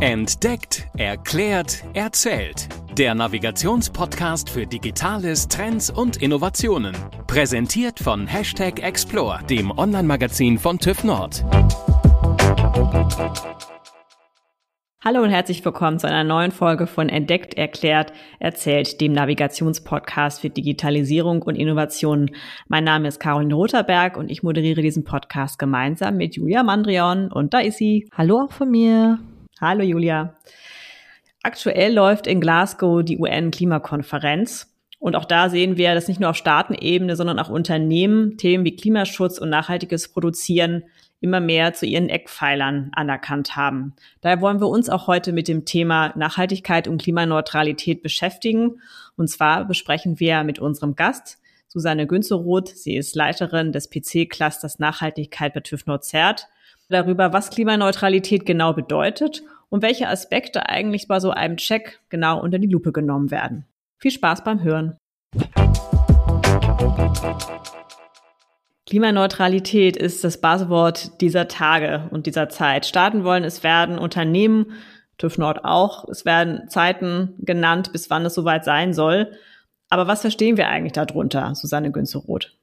Entdeckt, erklärt, erzählt. Der Navigationspodcast für Digitales, Trends und Innovationen. Präsentiert von Hashtag Explore, dem Online-Magazin von TÜV Nord. Hallo und herzlich willkommen zu einer neuen Folge von Entdeckt, Erklärt, Erzählt, dem Navigationspodcast für Digitalisierung und Innovationen. Mein Name ist Caroline Rotherberg und ich moderiere diesen Podcast gemeinsam mit Julia Mandrion und da ist sie. Hallo auch von mir. Hallo Julia. Aktuell läuft in Glasgow die UN-Klimakonferenz. Und auch da sehen wir, dass nicht nur auf Staatenebene, sondern auch Unternehmen Themen wie Klimaschutz und nachhaltiges Produzieren immer mehr zu ihren Eckpfeilern anerkannt haben. Daher wollen wir uns auch heute mit dem Thema Nachhaltigkeit und Klimaneutralität beschäftigen. Und zwar besprechen wir mit unserem Gast, Susanne Günzeroth. Sie ist Leiterin des PC-Clusters Nachhaltigkeit bei TÜV Nord-Zert darüber, was Klimaneutralität genau bedeutet und welche Aspekte eigentlich bei so einem Check genau unter die Lupe genommen werden. Viel Spaß beim Hören. Klimaneutralität ist das Buzzword dieser Tage und dieser Zeit. Starten wollen es werden Unternehmen, TÜV Nord auch. Es werden Zeiten genannt, bis wann es soweit sein soll. Aber was verstehen wir eigentlich darunter, Susanne Günzeroth?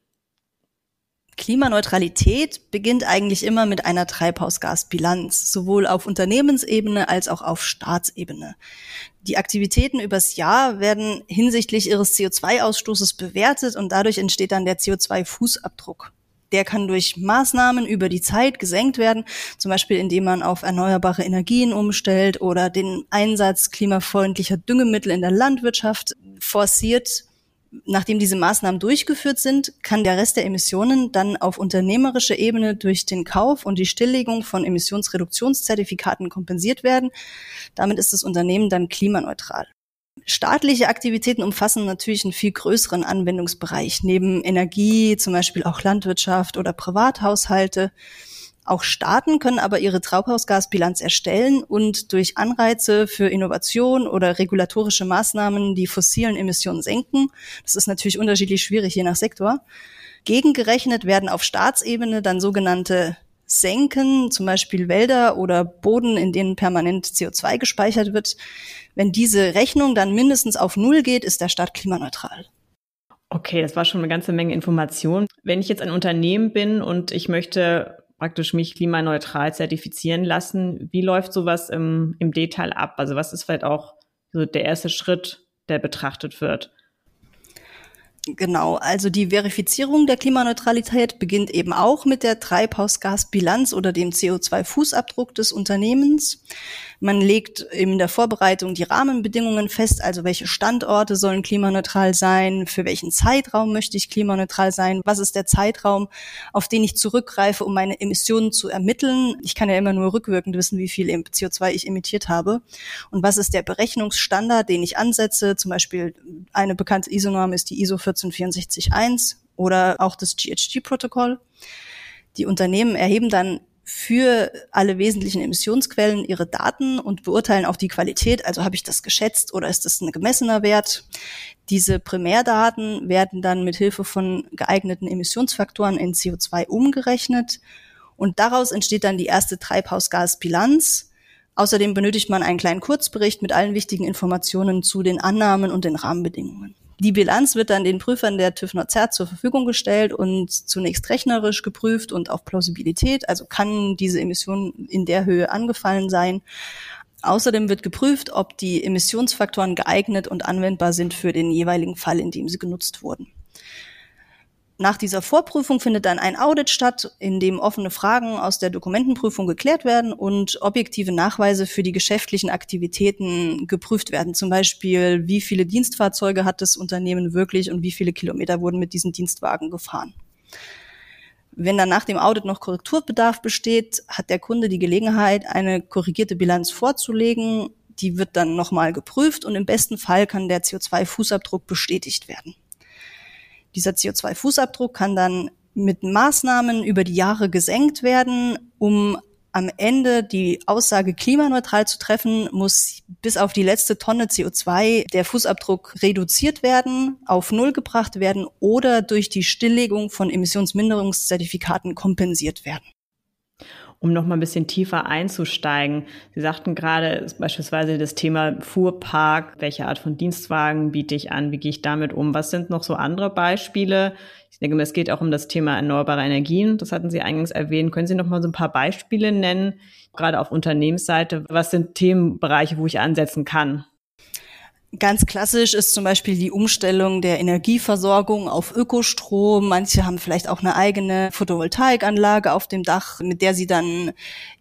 Klimaneutralität beginnt eigentlich immer mit einer Treibhausgasbilanz, sowohl auf Unternehmensebene als auch auf Staatsebene. Die Aktivitäten übers Jahr werden hinsichtlich ihres CO2-Ausstoßes bewertet und dadurch entsteht dann der CO2-Fußabdruck. Der kann durch Maßnahmen über die Zeit gesenkt werden, zum Beispiel indem man auf erneuerbare Energien umstellt oder den Einsatz klimafreundlicher Düngemittel in der Landwirtschaft forciert nachdem diese Maßnahmen durchgeführt sind, kann der Rest der Emissionen dann auf unternehmerischer Ebene durch den Kauf und die Stilllegung von Emissionsreduktionszertifikaten kompensiert werden. Damit ist das Unternehmen dann klimaneutral. Staatliche Aktivitäten umfassen natürlich einen viel größeren Anwendungsbereich. Neben Energie, zum Beispiel auch Landwirtschaft oder Privathaushalte. Auch Staaten können aber ihre Treibhausgasbilanz erstellen und durch Anreize für Innovation oder regulatorische Maßnahmen die fossilen Emissionen senken. Das ist natürlich unterschiedlich schwierig je nach Sektor. Gegengerechnet werden auf Staatsebene dann sogenannte Senken, zum Beispiel Wälder oder Boden, in denen permanent CO2 gespeichert wird. Wenn diese Rechnung dann mindestens auf Null geht, ist der Staat klimaneutral. Okay, das war schon eine ganze Menge Information. Wenn ich jetzt ein Unternehmen bin und ich möchte praktisch mich klimaneutral zertifizieren lassen. Wie läuft sowas im, im Detail ab? Also was ist vielleicht auch so der erste Schritt, der betrachtet wird? Genau, also die Verifizierung der Klimaneutralität beginnt eben auch mit der Treibhausgasbilanz oder dem CO2-Fußabdruck des Unternehmens. Man legt in der Vorbereitung die Rahmenbedingungen fest, also welche Standorte sollen klimaneutral sein, für welchen Zeitraum möchte ich klimaneutral sein, was ist der Zeitraum, auf den ich zurückgreife, um meine Emissionen zu ermitteln. Ich kann ja immer nur rückwirkend wissen, wie viel CO2 ich emittiert habe. Und was ist der Berechnungsstandard, den ich ansetze? Zum Beispiel eine bekannte ISO-Norm ist die ISO 14661 oder auch das GHG-Protokoll. Die Unternehmen erheben dann für alle wesentlichen Emissionsquellen ihre Daten und beurteilen auch die Qualität. Also habe ich das geschätzt oder ist das ein gemessener Wert? Diese Primärdaten werden dann mit Hilfe von geeigneten Emissionsfaktoren in CO2 umgerechnet und daraus entsteht dann die erste Treibhausgasbilanz. Außerdem benötigt man einen kleinen Kurzbericht mit allen wichtigen Informationen zu den Annahmen und den Rahmenbedingungen. Die Bilanz wird dann den Prüfern der TÜV Nord zur Verfügung gestellt und zunächst rechnerisch geprüft und auf Plausibilität, also kann diese Emission in der Höhe angefallen sein. Außerdem wird geprüft, ob die Emissionsfaktoren geeignet und anwendbar sind für den jeweiligen Fall, in dem sie genutzt wurden. Nach dieser Vorprüfung findet dann ein Audit statt, in dem offene Fragen aus der Dokumentenprüfung geklärt werden und objektive Nachweise für die geschäftlichen Aktivitäten geprüft werden. Zum Beispiel, wie viele Dienstfahrzeuge hat das Unternehmen wirklich und wie viele Kilometer wurden mit diesen Dienstwagen gefahren. Wenn dann nach dem Audit noch Korrekturbedarf besteht, hat der Kunde die Gelegenheit, eine korrigierte Bilanz vorzulegen. Die wird dann nochmal geprüft und im besten Fall kann der CO2-Fußabdruck bestätigt werden. Dieser CO2-Fußabdruck kann dann mit Maßnahmen über die Jahre gesenkt werden, um am Ende die Aussage klimaneutral zu treffen, muss bis auf die letzte Tonne CO2 der Fußabdruck reduziert werden, auf Null gebracht werden oder durch die Stilllegung von Emissionsminderungszertifikaten kompensiert werden. Um noch mal ein bisschen tiefer einzusteigen. Sie sagten gerade beispielsweise das Thema Fuhrpark. Welche Art von Dienstwagen biete ich an? Wie gehe ich damit um? Was sind noch so andere Beispiele? Ich denke, es geht auch um das Thema erneuerbare Energien. Das hatten Sie eingangs erwähnt. Können Sie noch mal so ein paar Beispiele nennen, gerade auf Unternehmensseite? Was sind Themenbereiche, wo ich ansetzen kann? Ganz klassisch ist zum Beispiel die Umstellung der Energieversorgung auf Ökostrom. Manche haben vielleicht auch eine eigene Photovoltaikanlage auf dem Dach, mit der sie dann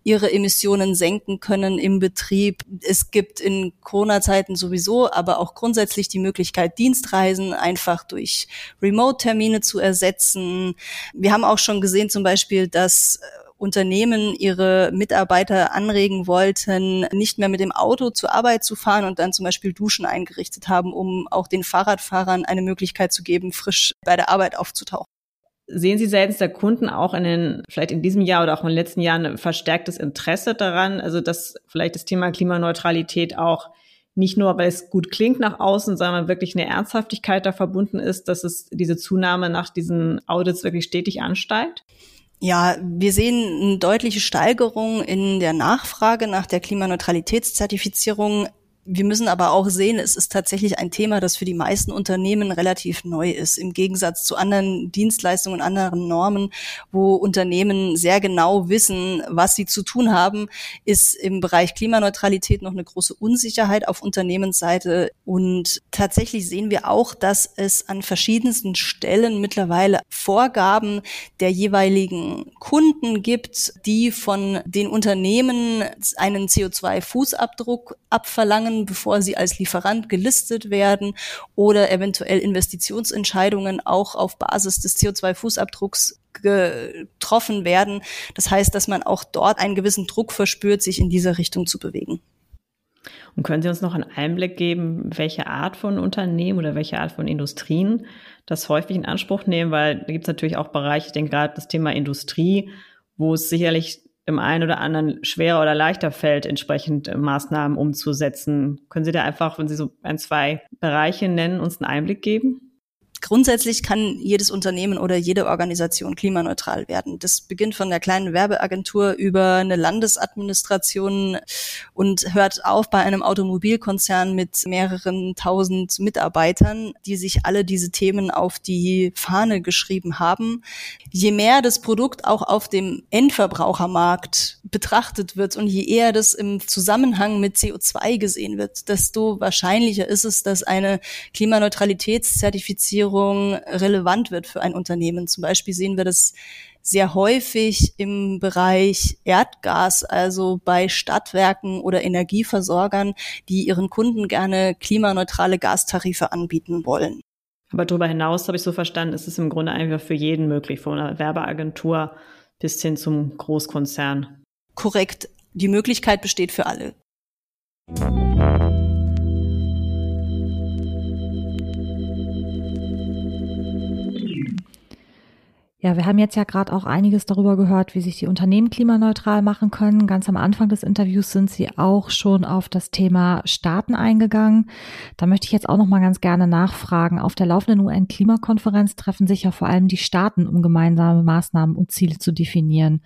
ihre Emissionen senken können im Betrieb. Es gibt in Corona-Zeiten sowieso, aber auch grundsätzlich die Möglichkeit, Dienstreisen einfach durch Remote-Termine zu ersetzen. Wir haben auch schon gesehen zum Beispiel, dass Unternehmen ihre Mitarbeiter anregen wollten, nicht mehr mit dem Auto zur Arbeit zu fahren und dann zum Beispiel Duschen eingerichtet haben, um auch den Fahrradfahrern eine Möglichkeit zu geben, frisch bei der Arbeit aufzutauchen. Sehen Sie seitens der Kunden auch in den, vielleicht in diesem Jahr oder auch in den letzten Jahren ein verstärktes Interesse daran, also dass vielleicht das Thema Klimaneutralität auch nicht nur, weil es gut klingt nach außen, sondern wirklich eine Ernsthaftigkeit da verbunden ist, dass es diese Zunahme nach diesen Audits wirklich stetig ansteigt? Ja, wir sehen eine deutliche Steigerung in der Nachfrage nach der Klimaneutralitätszertifizierung wir müssen aber auch sehen, es ist tatsächlich ein Thema, das für die meisten Unternehmen relativ neu ist, im Gegensatz zu anderen Dienstleistungen, anderen Normen, wo Unternehmen sehr genau wissen, was sie zu tun haben, ist im Bereich Klimaneutralität noch eine große Unsicherheit auf Unternehmensseite. Und tatsächlich sehen wir auch, dass es an verschiedensten Stellen mittlerweile Vorgaben der jeweiligen Kunden gibt, die von den Unternehmen einen CO2-Fußabdruck abverlangen machen, bevor sie als Lieferant gelistet werden oder eventuell Investitionsentscheidungen auch auf Basis des CO2-Fußabdrucks getroffen werden. Das heißt, dass man auch dort einen gewissen Druck verspürt, sich in dieser Richtung zu bewegen. Und können Sie uns noch einen Einblick geben, welche Art von Unternehmen oder welche Art von Industrien das häufig in Anspruch nehmen? Weil da gibt es natürlich auch Bereiche, ich denke gerade das Thema Industrie, wo es sicherlich im einen oder anderen schwerer oder leichter fällt, entsprechend äh, Maßnahmen umzusetzen. Können Sie da einfach, wenn Sie so ein, zwei Bereiche nennen, uns einen Einblick geben? Grundsätzlich kann jedes Unternehmen oder jede Organisation klimaneutral werden. Das beginnt von der kleinen Werbeagentur über eine Landesadministration und hört auf bei einem Automobilkonzern mit mehreren tausend Mitarbeitern, die sich alle diese Themen auf die Fahne geschrieben haben. Je mehr das Produkt auch auf dem Endverbrauchermarkt betrachtet wird und je eher das im Zusammenhang mit CO2 gesehen wird, desto wahrscheinlicher ist es, dass eine Klimaneutralitätszertifizierung Digitalisierung relevant wird für ein Unternehmen. Zum Beispiel sehen wir das sehr häufig im Bereich Erdgas, also bei Stadtwerken oder Energieversorgern, die ihren Kunden gerne klimaneutrale Gastarife anbieten wollen. Aber darüber hinaus habe ich so verstanden, ist es im Grunde einfach für jeden möglich, von einer Werbeagentur bis hin zum Großkonzern. Korrekt. Die Möglichkeit besteht für alle. Ja, wir haben jetzt ja gerade auch einiges darüber gehört, wie sich die Unternehmen klimaneutral machen können. Ganz am Anfang des Interviews sind Sie auch schon auf das Thema Staaten eingegangen. Da möchte ich jetzt auch noch mal ganz gerne nachfragen. Auf der laufenden UN-Klimakonferenz treffen sich ja vor allem die Staaten, um gemeinsame Maßnahmen und Ziele zu definieren.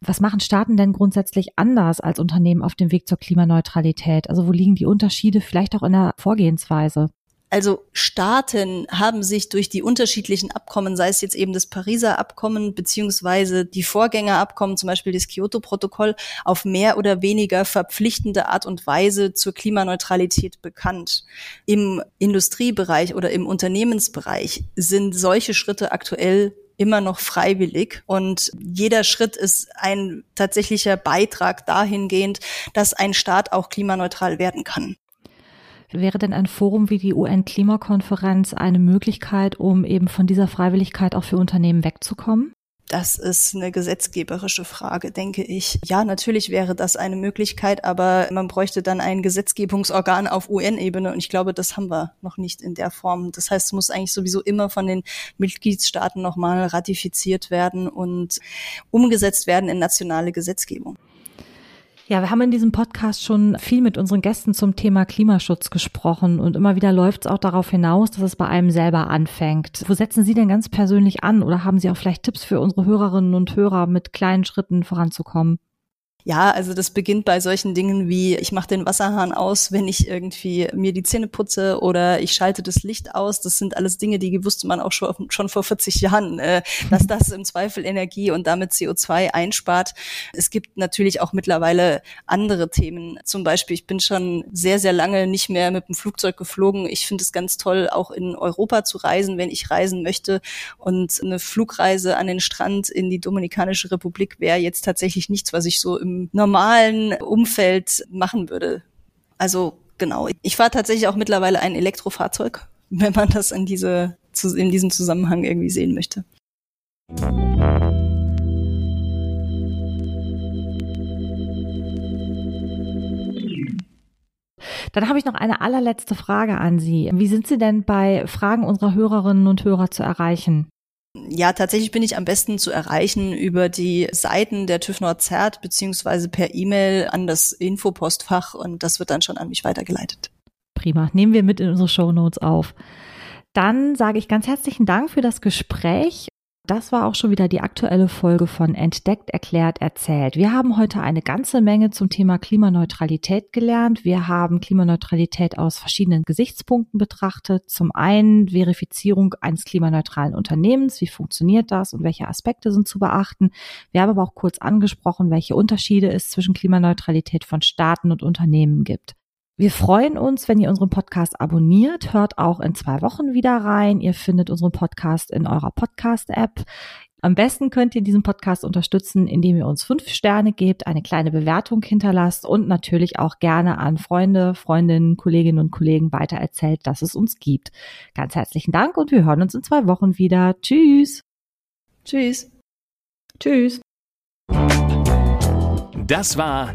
Was machen Staaten denn grundsätzlich anders als Unternehmen auf dem Weg zur Klimaneutralität? Also wo liegen die Unterschiede vielleicht auch in der Vorgehensweise? Also Staaten haben sich durch die unterschiedlichen Abkommen, sei es jetzt eben das Pariser Abkommen beziehungsweise die Vorgängerabkommen, zum Beispiel das Kyoto-Protokoll, auf mehr oder weniger verpflichtende Art und Weise zur Klimaneutralität bekannt. Im Industriebereich oder im Unternehmensbereich sind solche Schritte aktuell immer noch freiwillig und jeder Schritt ist ein tatsächlicher Beitrag dahingehend, dass ein Staat auch klimaneutral werden kann. Wäre denn ein Forum wie die UN-Klimakonferenz eine Möglichkeit, um eben von dieser Freiwilligkeit auch für Unternehmen wegzukommen? Das ist eine gesetzgeberische Frage, denke ich. Ja, natürlich wäre das eine Möglichkeit, aber man bräuchte dann ein Gesetzgebungsorgan auf UN-Ebene und ich glaube, das haben wir noch nicht in der Form. Das heißt, es muss eigentlich sowieso immer von den Mitgliedstaaten nochmal ratifiziert werden und umgesetzt werden in nationale Gesetzgebung. Ja, wir haben in diesem Podcast schon viel mit unseren Gästen zum Thema Klimaschutz gesprochen und immer wieder läuft es auch darauf hinaus, dass es bei einem selber anfängt. Wo setzen Sie denn ganz persönlich an oder haben Sie auch vielleicht Tipps für unsere Hörerinnen und Hörer, mit kleinen Schritten voranzukommen? Ja, also das beginnt bei solchen Dingen wie, ich mache den Wasserhahn aus, wenn ich irgendwie mir die Zähne putze oder ich schalte das Licht aus. Das sind alles Dinge, die wusste man auch schon, schon vor 40 Jahren, äh, dass das im Zweifel Energie und damit CO2 einspart. Es gibt natürlich auch mittlerweile andere Themen. Zum Beispiel, ich bin schon sehr, sehr lange nicht mehr mit dem Flugzeug geflogen. Ich finde es ganz toll, auch in Europa zu reisen, wenn ich reisen möchte. Und eine Flugreise an den Strand in die Dominikanische Republik wäre jetzt tatsächlich nichts, was ich so normalen Umfeld machen würde. Also genau. Ich fahre tatsächlich auch mittlerweile ein Elektrofahrzeug, wenn man das in diese in diesem Zusammenhang irgendwie sehen möchte. Dann habe ich noch eine allerletzte Frage an Sie. Wie sind Sie denn bei Fragen unserer Hörerinnen und Hörer zu erreichen? Ja, tatsächlich bin ich am besten zu erreichen über die Seiten der TÜV Nord-Zert beziehungsweise per E-Mail an das Infopostfach und das wird dann schon an mich weitergeleitet. Prima, nehmen wir mit in unsere Show Notes auf. Dann sage ich ganz herzlichen Dank für das Gespräch das war auch schon wieder die aktuelle Folge von Entdeckt, Erklärt, Erzählt. Wir haben heute eine ganze Menge zum Thema Klimaneutralität gelernt. Wir haben Klimaneutralität aus verschiedenen Gesichtspunkten betrachtet. Zum einen Verifizierung eines klimaneutralen Unternehmens. Wie funktioniert das und welche Aspekte sind zu beachten? Wir haben aber auch kurz angesprochen, welche Unterschiede es zwischen Klimaneutralität von Staaten und Unternehmen gibt. Wir freuen uns, wenn ihr unseren Podcast abonniert. Hört auch in zwei Wochen wieder rein. Ihr findet unseren Podcast in eurer Podcast-App. Am besten könnt ihr diesen Podcast unterstützen, indem ihr uns fünf Sterne gebt, eine kleine Bewertung hinterlasst und natürlich auch gerne an Freunde, Freundinnen, Kolleginnen und Kollegen weitererzählt, dass es uns gibt. Ganz herzlichen Dank und wir hören uns in zwei Wochen wieder. Tschüss. Tschüss. Tschüss. Das war